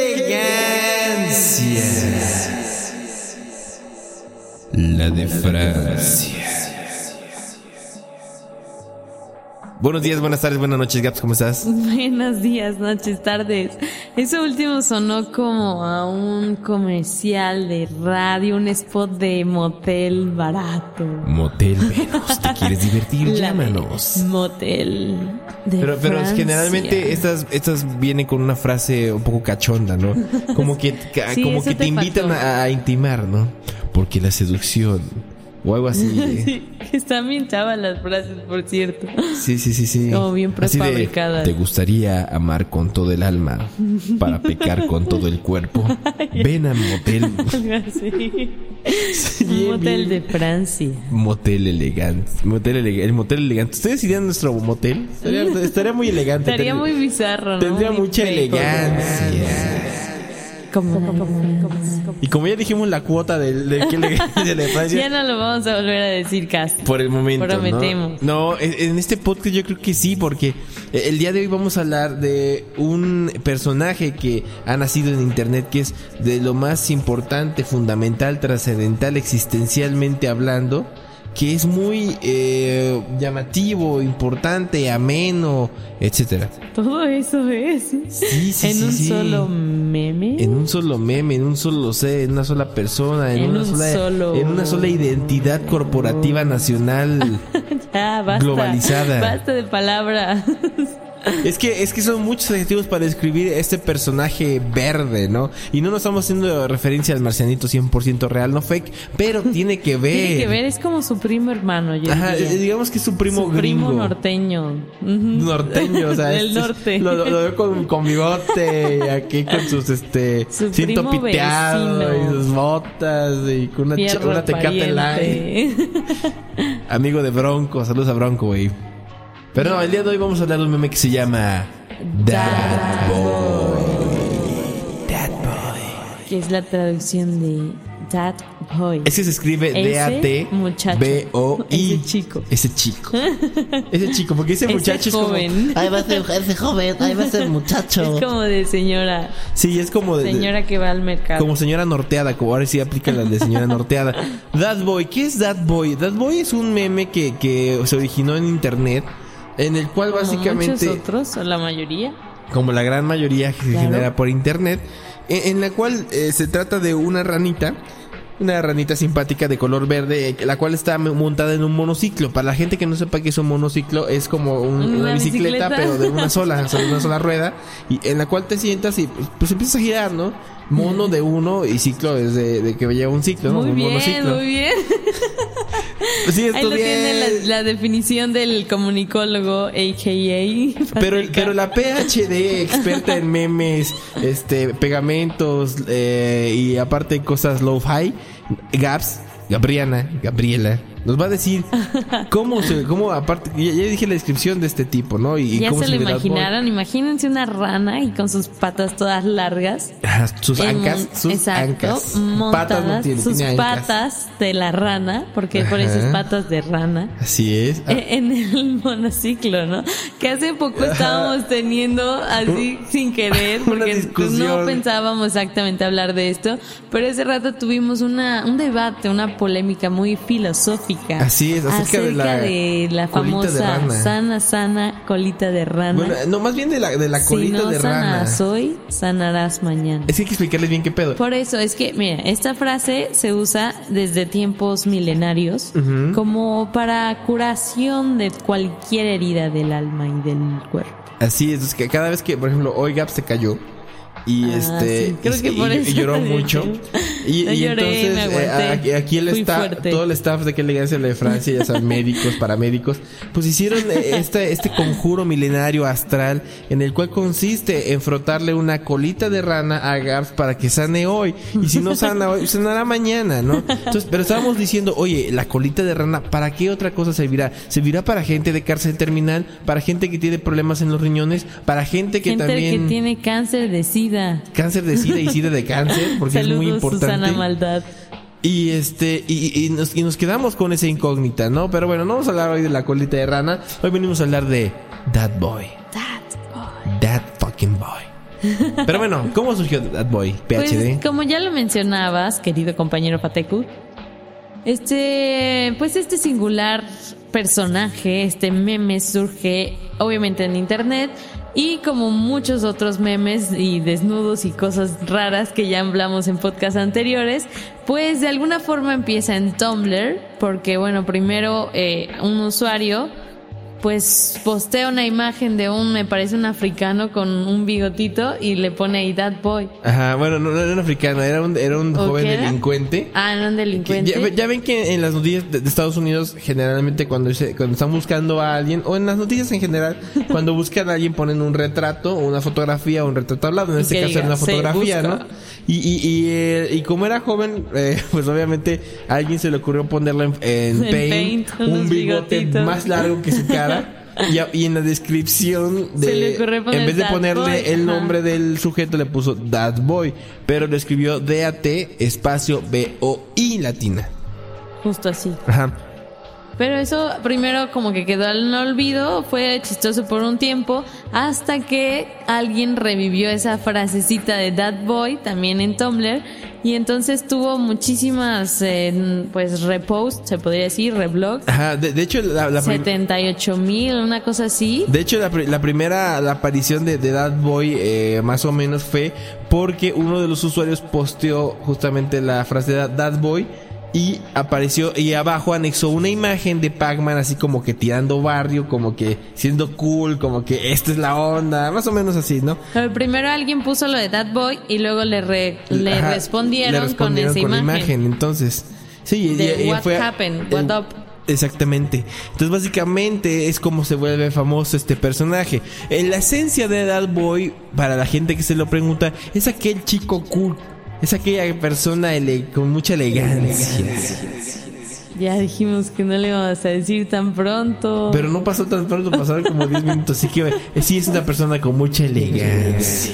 Elegancia! La de Francia. Buenos días, buenas tardes, buenas noches, Gaps, ¿cómo estás? Buenos días, noches, tardes. Eso último sonó como a un comercial de radio, un spot de motel barato. Motel Venus, ¿te quieres divertir? La Llámanos. Motel de Pero, pero Francia. generalmente estas, estas vienen con una frase un poco cachonda, ¿no? Como que, Sí, como que te te invitan a intimar, ¿no? Porque la seducción o algo así. ¿eh? Sí, que están bien chavas las frases, por cierto. Sí, sí, sí, sí. Como bien prefabricadas. ¿Te gustaría amar con todo el alma para pecar con todo el cuerpo? Ven a motel, Algo así. Sí, un motel bien. de Francia. motel elegante, motel elegante, el motel elegante. ¿Ustedes irían a nuestro motel? Estaría, estaría muy elegante. Estaría Tendría- muy bizarro, ¿no? Tendría Muy mucha feo. elegancia. Como, como, como- Y como ya dijimos la cuota del de, que elegancia de Francia, Ya no lo vamos a volver a decir casi. Por el momento. ¿no? Prometemos. No, en en este podcast yo creo que sí, porque el día de hoy vamos a hablar de un personaje que ha nacido en internet, que es de lo más importante, fundamental, trascendental, existencialmente hablando, que es muy eh, llamativo, importante, ameno, etcétera. Todo eso es. Sí, sí, en sí, un solo meme. En un solo meme, en un solo ser, en una sola persona, en, En una un sola, solo- en una sola identidad corporativa nacional. Ya, basta. globalizada. Basta de palabras. Es que, es que son muchos adjetivos para describir este personaje verde, ¿no? Y no nos estamos haciendo referencia al marcianito 100% real, no fake, pero tiene que ver. Tiene que ver, es como su primo hermano, yo Ajá, diría. digamos que es su primo su gringo. primo norteño. Norteño, o sea, Del norte. Lo, lo- lo veo con, con bigote, aquí con sus, este, Su cinto piteado vecino. y sus botas y con una, una tecate light. Amigo de Bronco, saludos a Bronco, güey. Pero no, el día de hoy vamos a hablar de un meme que se llama Dad Boy. Dad Boy. que es la traducción de That Boy. Ese se escribe Ese muchacho. D-A-T-B-O-I. Ese chico. Ese chico. Ese chico, porque ese Ese muchacho es como. joven. Ahí va a ser ese joven, ahí va a ser muchacho. Es como de señora. Sí, es como de. de- Señora que va al mercado. Como señora norteada, como ahora sí aplica la de señora norteada. That Boy, ¿qué es That Boy? That Boy es un meme que, que se originó en internet, en el cual Como básicamente, muchos otros, o la mayoría. como la gran mayoría que se genera por internet, en, en la cual eh, se trata de una ranita. Una ranita simpática de color verde, la cual está montada en un monociclo. Para la gente que no sepa qué es un monociclo, es como un- una, Una bicicleta, bicicleta. pero de una sola, de una sola rueda, y en la cual te sientas y pues, pues empiezas a girar, ¿no? Mono de uno y ciclo es de, de que lleva un ciclo, ¿no? Muy un bien, monociclo. muy bien. Sí, Ahí lo tiene la, la definición del comunicólogo, a.k.a. Pero, pero la PhD, experta en memes, este, pegamentos eh, y aparte cosas low-fi, Gaps, Gabriana, Gabriela, nos va a decir cómo se, cómo aparte, ya, ya dije la descripción de este tipo, ¿no? Y, Ya cómo se lo Bad Boy. imaginaron. Imagínense una rana y con sus patas todas largas. Sus en ancas, sus exacto, ancas. montadas, Patas no tiene, sus tiene patas de la rana, porque por eso es patas de rana. Así es. Ah, eh, En el monociclo, ¿no? Que hace poco estábamos teniendo así sin querer, porque no pensábamos exactamente hablar de esto, pero ese rato tuvimos una, un debate, una polémica muy filosófica. Así es, acerca de la de la de famosa sana, sana colita de rana. Bueno, no, más bien de la, de la colita si no de sanas rana. hoy, sanarás mañana. Es que hay que explicarles bien qué pedo. Por eso es que, mira, esta frase se usa desde tiempos milenarios como para curación de cualquier herida del alma y del cuerpo. Así es, es que cada vez que, por ejemplo, hoy Gap se cayó Y Ah, este sí, creo y- que y- por y eso lloró lo mucho. Y, No y lloré, entonces me eh, aquí, aquí el staff, todo el staff de que elegancia de Francia, ya saben, médicos, paramédicos, pues hicieron este, este conjuro milenario astral en el cual consiste en frotarle una colita de rana a Gars para que sane hoy. Y si no sana hoy, sanará mañana, ¿no? Entonces, pero estábamos diciendo, oye, la colita de rana, ¿para qué otra cosa servirá? ¿Servirá para gente de cárcel terminal? ¿Para gente que tiene problemas en los riñones? ¿Para gente que Gente también... que tiene cáncer de sida. Cáncer de sida y sida de cáncer, porque es muy importante. Susana Maldad. Y este, y, y nos, y nos quedamos con esa incógnita, ¿no? Pero bueno, no vamos a hablar hoy de la colita de rana. Hoy venimos a hablar de That Boy. That fucking boy. Pero bueno, ¿cómo surgió That Boy? PhD. Pues, como ya lo mencionabas, querido compañero Fateku, este, pues este singular personaje, este meme surge obviamente en internet y como muchos otros memes y desnudos y cosas raras que ya hablamos en podcasts anteriores, pues de alguna forma empieza en Tumblr, porque bueno, primero eh, un usuario pues postea una imagen de un, me parece un africano con un bigotito y le pone ahí That Boy. Ajá, bueno, no, no era un africano, era un, era un ¿O joven era? delincuente. Ah, no, un delincuente. Ya, ya ven que en las noticias de, Estados Unidos, generalmente cuando, se- cuando están buscando a alguien, o en las noticias en general, cuando buscan a alguien ponen un retrato, una fotografía, o un retrato hablado. En este caso era diga, una "Se fotografía, busca". ¿no? Y, y, y, eh, y como era joven, eh, pues obviamente a alguien se le ocurrió ponerle en, en En Paint, Paint, un bigote bigotitos. más largo que su cara. Y, en la descripción de le en vez de ponerle Boy, el ajá. nombre del sujeto le puso That Boy, pero lo escribió D-A-T espacio B-O-I latina. Justo así. Ajá. Pero eso primero como que quedó al olvido, fue chistoso por un tiempo, hasta que alguien revivió esa frasecita de That Boy también en Tumblr y entonces tuvo muchísimas eh, pues reposts, se podría decir, reblogs, Ajá, de, de hecho la, la prim- 78 mil, una cosa así. de hecho la, la primera la aparición de, de That Boy eh, más o menos fue porque uno de los usuarios posteó justamente la frase de That Boy y apareció y abajo anexó una imagen de Pac-Man así como que tirando barrio, como que siendo cool, como que esta es la onda, más o menos así, ¿no? Pero primero alguien puso lo de That Boy y luego le, re- le, Ajá, respondieron, le respondieron con esa imagen. Entonces, sí, De y- what fue- happened, what up. Exactamente. Entonces, básicamente es como se vuelve famoso este personaje. En la esencia de That Boy, para la gente que se lo pregunta, es aquel chico cool. Es aquella persona ele- con mucha elegancia. Ya dijimos que no le íbamos a decir tan pronto. Pero no pasó tan pronto, pasaron como 10 minutos. Así que eh, sí es una persona con mucha elegancia.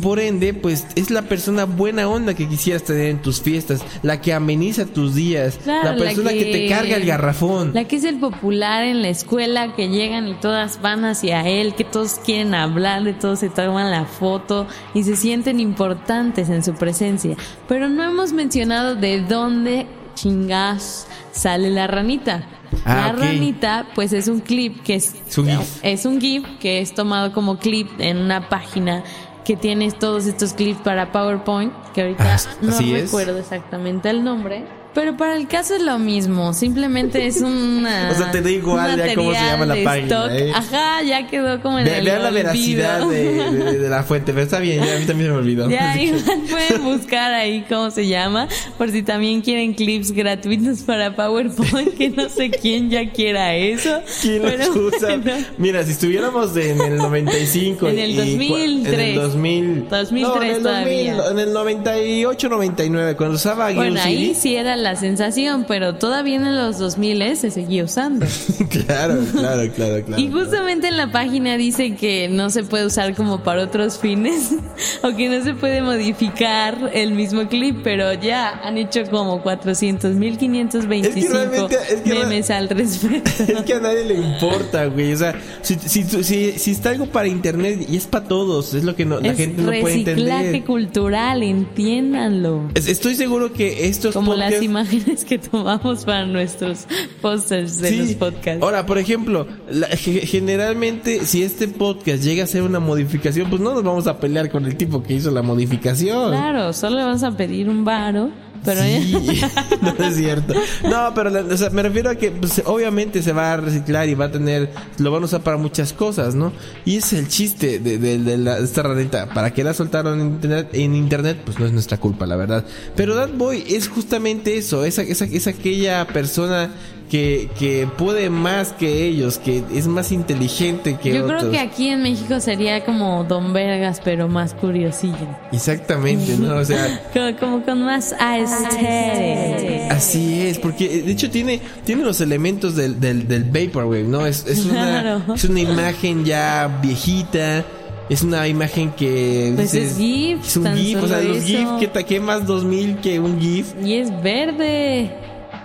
La por ende, pues es la persona buena onda que quisieras tener en tus fiestas, la que ameniza tus días, Claro, la persona que... te carga el garrafón. La que es el popular en la escuela, que llegan y todas van hacia él, que todos quieren hablarle, todos se toman la foto y se sienten importantes en su presencia. Pero no hemos mencionado de dónde chingas sale la ranita. Ah, la ok. ranita, pues es un clip que es, Es un GIF. es un GIF que es tomado como clip en una página que tiene todos estos clips para PowerPoint, que ahorita Ah, no es. recuerdo exactamente el nombre. Pero para el caso es lo mismo, simplemente es una... O sea, te da igual ya cómo se llama la página, stock. ¿eh? Ajá, ya quedó como en Ve- el vean la veracidad de, de- de la fuente, pero está bien, ya a mí también se me olvidó. Ya igual pueden buscar ahí cómo se llama, por si también quieren clips gratuitos para PowerPoint, que no sé quién ya quiera eso. ¿Quién los pero usa? bueno. Mira, si estuviéramos en el 95 En el y cua- 2003. en el 2000, 2003 no, en el 2000, todavía. en el 98, 99, cuando usaba Bueno, ahí City. sí era la sensación, pero todavía en los 2000 se seguía usando. claro, claro, claro, claro. Y justamente en la página dice que no se puede usar como para otros fines o que no se puede modificar el mismo clip, pero ya han hecho como 400 1525 Es que es que memes al respecto. Es que a nadie le importa, güey. O sea, si, si, si, si está algo para internet y es para todos, es lo que no, la es gente no puede reciclaje entender. cultural, entiéndanlo. Es- Estoy seguro que estos Como podcasts imágenes que tomamos para nuestros posters de los podcasts. Ahora, por ejemplo, la- ge- generalmente si este podcast llega a ser una modificación, pues no nos vamos a pelear con el tipo que hizo la modificación. Claro, solo le vas a pedir un varo, pero Sí, no es cierto. No, pero la- o sea, me refiero a que pues, obviamente se va a reciclar y va a tener, lo van a usar para muchas cosas, ¿no? Y ese es el chiste de, de- de la- de esta ranita. ¿Para qué la soltaron en internet? En internet, pues no es nuestra culpa, la verdad. Pero That Boy es justamente eso, es, es, es aquella persona que, que puede más que ellos, que es más inteligente que yo otros. creo que aquí en México sería como Don Vergas, pero más curiosillo. Exactamente, ¿no? O sea, Como, como con más aesthetic. Así es, porque de hecho tiene, tiene los elementos del, del, del Vaporwave, ¿no? Es, es, una, Claro. es una imagen ya viejita, es una imagen que... Pues es GIF, Es un GIF, o sea, los eso. GIF, ¿qué, ta- qué más 2000 que un GIF? Y es verde.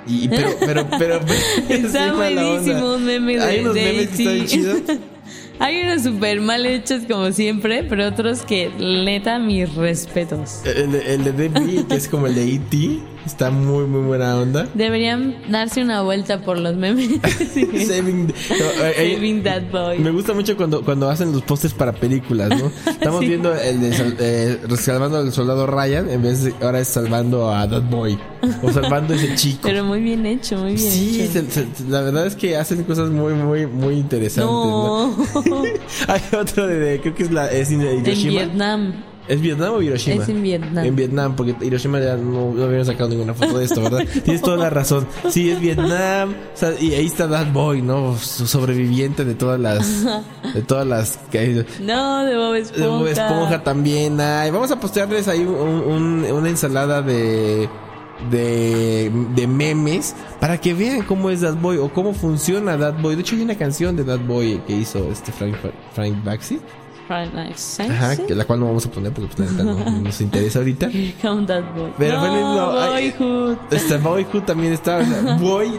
Y, pero, pero, pero... pero Está buenísimo un meme de Hay unos memes que están chidos. Hay unos súper mal hechos como siempre, pero otros que neta mis respetos. El, el de DB, que es como el de E.T., está muy, muy buena onda. Deberían darse una vuelta por los memes. Saving, no, eh, eh, Saving that boy. Me gusta mucho cuando, cuando hacen los pósters para películas, ¿no? Estamos viendo el de sal- eh, salvando al soldado Ryan, en vez de ahora es salvando a That Boy. O salvando a ese chico. Pero muy bien hecho, muy bien Sí, hecho. se- se- la verdad es que hacen cosas muy, muy, muy interesantes. ¿no? No, Hay otro de, de- creo que es la es en. Vietnam. ¿Es Vietnam o Hiroshima? Es en Vietnam. En Vietnam, porque Hiroshima ya no, no habían sacado ninguna foto de esto, ¿verdad? Tienes toda la razón. Sí, es Vietnam. o sea, y ahí está That Boy, ¿no? Su sobreviviente de todas las. De todas las. No, de Bob de Esponja. Bob Esponja también hay. Vamos a postearles ahí un- un- una ensalada de. De, de memes para que vean cómo es That Boy o cómo funciona That Boy. De hecho, hay una canción de That Boy que hizo este Frank, Frank Baxi. Friday Night Sense. Ajá, que la cual no vamos a poner porque pues, no, no nos interesa ahorita. Count that boy. Pero no, bueno, no, Boyhood. Este Boyhood también está, o sea, Boy,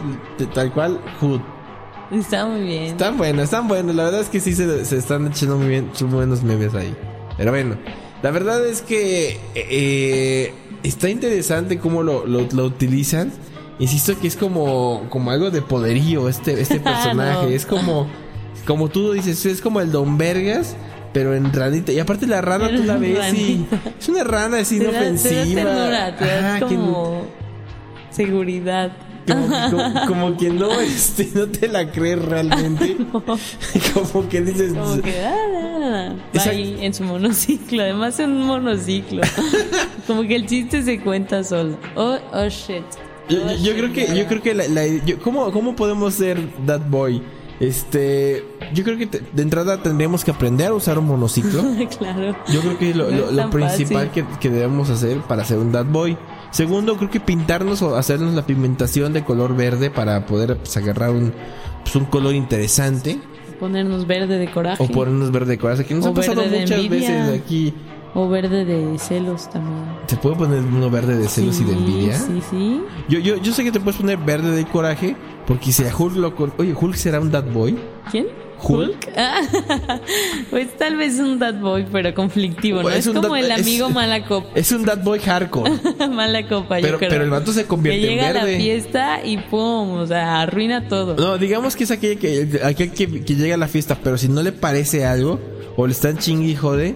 tal cual, Hood. Está muy bien. Están buenos, están buenos. La verdad es que sí se, se están echando muy bien, son buenos memes ahí. Pero bueno, la verdad es que eh, está interesante cómo lo, lo, lo utilizan. Insisto que es como, como algo de poderío este, este personaje. No. Es como, como tú dices, es como el Don Vergas. Pero en ranita. Y aparte la rana tú la ves y... Ranita. Es una rana así te da inofensiva. ternura, te da Ajá, que- como seguridad. como, como, como que no, este, no te la crees realmente. Como que dices. Como que ah, ah, ah, va ahí en su monociclo. Además es un monociclo. como que el chiste se cuenta solo. Oh, oh shit. Yo, yo- yo shit, creo que, yo creo que la, la- yo- ¿cómo, ¿cómo podemos ser that boy? Este, yo creo que te- de entrada tendríamos que aprender a usar un monociclo. claro. Yo creo que es lo, No lo- principal que, que debemos hacer para ser un that boy. Segundo, creo que pintarnos o hacernos la pigmentación de color verde para poder pues, agarrar un, pues, un color interesante. Ponernos verde de coraje. O ponernos verde de coraje, que nos O ha pasado muchas envidia. veces aquí. O verde de celos también. ¿Se puede poner uno verde de celos y de envidia? Sí, sí. Yo, yo, yo sé que te puedes poner verde de coraje, porque si a Hulk lo... Oye, ¿Hulk será un that boy? ¿Quién? Hulk. Ah, pues tal vez un bad boy, pero conflictivo, ¿no? Es, como dad- el es- amigo mala copa. Es un that boy hardcore. mala copa, yo Pero- creo. pero el vato se convierte que en llega a verde. la fiesta y pum, o sea, arruina todo. No, digamos que es aquel que, aquel que, que llega a la fiesta, pero si no le parece algo, o le están chingui y jode,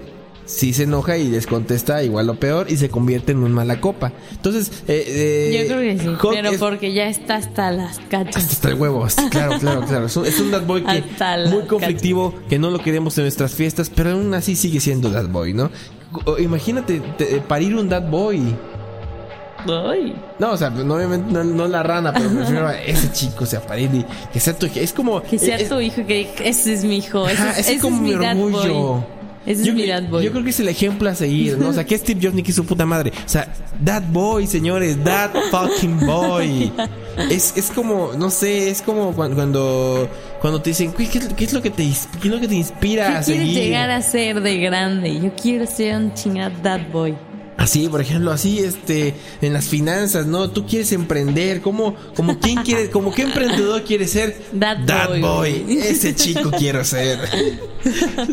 sí se enoja y les contesta igual o peor y se convierte en un mala copa. Entonces, eh, eh, Yo creo que sí, pero es- porque ya está hasta las cachas. Hasta el huevo, claro, claro, claro. Es un, es un That Boy que muy conflictivo, que no lo queremos en nuestras fiestas, pero aún así sigue siendo That Boy, ¿no? Imagínate te- parir un That Boy. Ay. No, o sea, no, obviamente no, no la rana, pero a ese chico, o sea, parir y que sea tu Es como. Que sea es- tu hijo, que ese es mi hijo. Ese, ajá, es, ese es ese como mi dad orgullo. boy. Ese yo, es mi dad boy. yo creo que es el ejemplo a seguir, ¿no? O sea, que Steve Jobs ni que su puta madre. O sea, that boy, señores, that fucking boy. Es, es como, no sé, es como cuando cuando, te dicen, "Güey, ¿qué, es- qué es lo que te, qué es lo que te inspira ¿Qué a quieres seguir? llegar a ser de grande? Yo quiero ser un chingado dad boy. Así, por ejemplo, así, este, en las finanzas, ¿no? Tú quieres emprender, ¿cómo, como quién quiere, como qué emprendedor quiere ser? That boy. Ese chico quiero ser.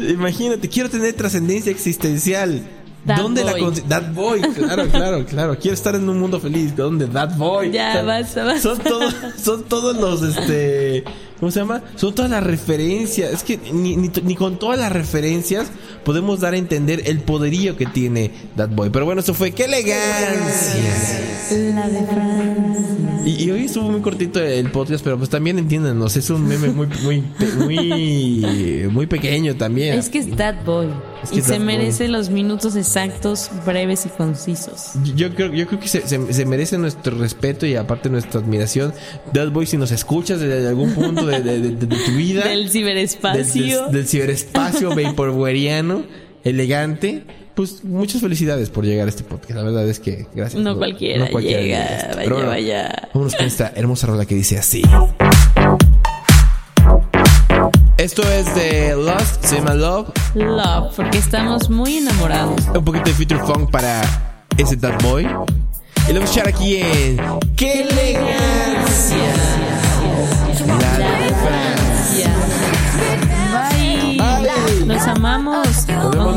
Imagínate, quiero tener trascendencia existencial. That ¿Dónde la boy. consi- That Boy, claro, claro, claro. Quiero estar en un mundo feliz. ¿Dónde? That Boy. Ya, basta, basta. Son todos, son todos los, este, ¿cómo se llama? Son todas las referencias. Es que ni, ni, ni con todas las referencias podemos dar a entender el poderío que tiene That Boy. Pero bueno, eso fue, ¡qué elegancia! La de Francia. Y, y hoy estuvo muy cortito el podcast, pero pues también entiéndanos, es un meme muy, muy, muy, muy pequeño también. Es que es That Boy. Es que y se Boy. merece los minutos exactos, breves y concisos. Yo creo, yo creo que se, se- se merece nuestro respeto y aparte nuestra admiración. That Boy, si nos escuchas desde algún punto de, de- de- de tu vida, Del ciberespacio. del- del ciberespacio vaporwariano, elegante, pues muchas felicidades por llegar a este podcast. La verdad es que gracias. No cualquiera llega, vaya, Pero vaya. Vámonos con esta hermosa rola que dice así. Esto es de Lost, se llama Love. Love, porque estamos muy enamorados. un poquito de future funk para ese That Boy. Y lo vamos a echar aquí en ¡Qué elegancia! La Francia. Bye. Bye. Los amamos. vemos